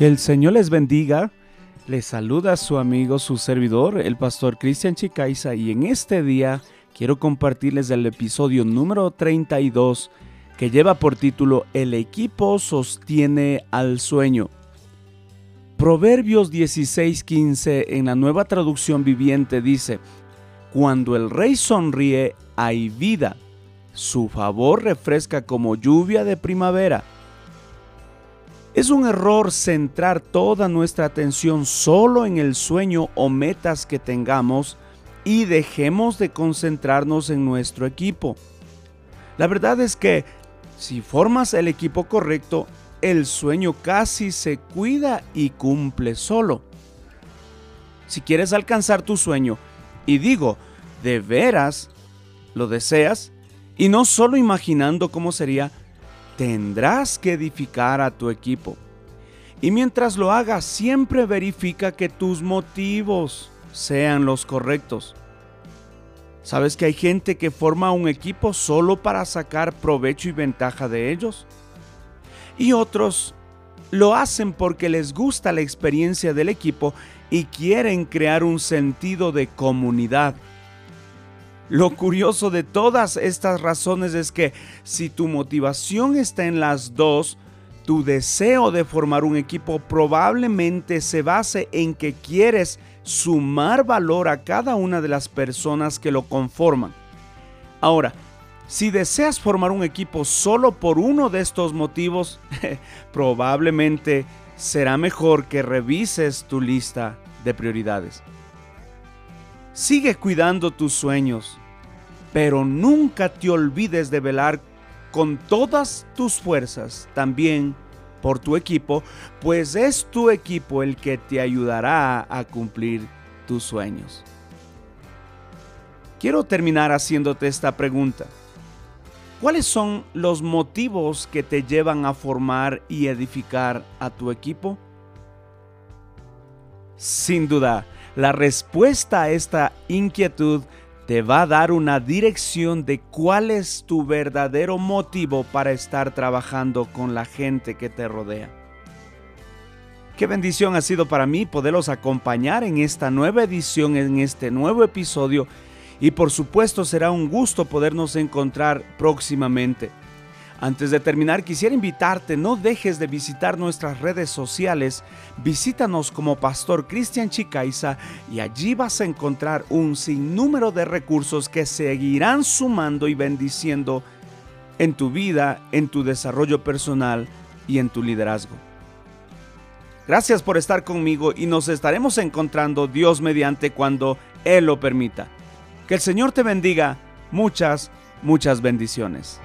Que el Señor les bendiga. Les saluda su amigo, su servidor, el pastor Cristian Chicaiza, y en este día quiero compartirles el episodio número 32 que lleva por título El equipo sostiene al sueño. Proverbios 16:15 en la nueva traducción viviente dice, Cuando el rey sonríe hay vida, su favor refresca como lluvia de primavera. Es un error centrar toda nuestra atención solo en el sueño o metas que tengamos y dejemos de concentrarnos en nuestro equipo. La verdad es que si formas el equipo correcto, el sueño casi se cuida y cumple solo. Si quieres alcanzar tu sueño, y digo, de veras, lo deseas, y no solo imaginando cómo sería, tendrás que edificar a tu equipo. Y mientras lo hagas, siempre verifica que tus motivos sean los correctos. ¿Sabes que hay gente que forma un equipo solo para sacar provecho y ventaja de ellos? Y otros lo hacen porque les gusta la experiencia del equipo y quieren crear un sentido de comunidad. Lo curioso de todas estas razones es que si tu motivación está en las dos, tu deseo de formar un equipo probablemente se base en que quieres sumar valor a cada una de las personas que lo conforman. Ahora, si deseas formar un equipo solo por uno de estos motivos, probablemente será mejor que revises tu lista de prioridades. Sigue cuidando tus sueños, pero nunca te olvides de velar con todas tus fuerzas también por tu equipo, pues es tu equipo el que te ayudará a cumplir tus sueños. Quiero terminar haciéndote esta pregunta. ¿Cuáles son los motivos que te llevan a formar y edificar a tu equipo? Sin duda, la respuesta a esta inquietud te va a dar una dirección de cuál es tu verdadero motivo para estar trabajando con la gente que te rodea. Qué bendición ha sido para mí poderlos acompañar en esta nueva edición, en este nuevo episodio y por supuesto será un gusto podernos encontrar próximamente. Antes de terminar, quisiera invitarte, no dejes de visitar nuestras redes sociales, visítanos como Pastor Cristian Chicaiza y allí vas a encontrar un sinnúmero de recursos que seguirán sumando y bendiciendo en tu vida, en tu desarrollo personal y en tu liderazgo. Gracias por estar conmigo y nos estaremos encontrando Dios mediante cuando Él lo permita. Que el Señor te bendiga. Muchas, muchas bendiciones.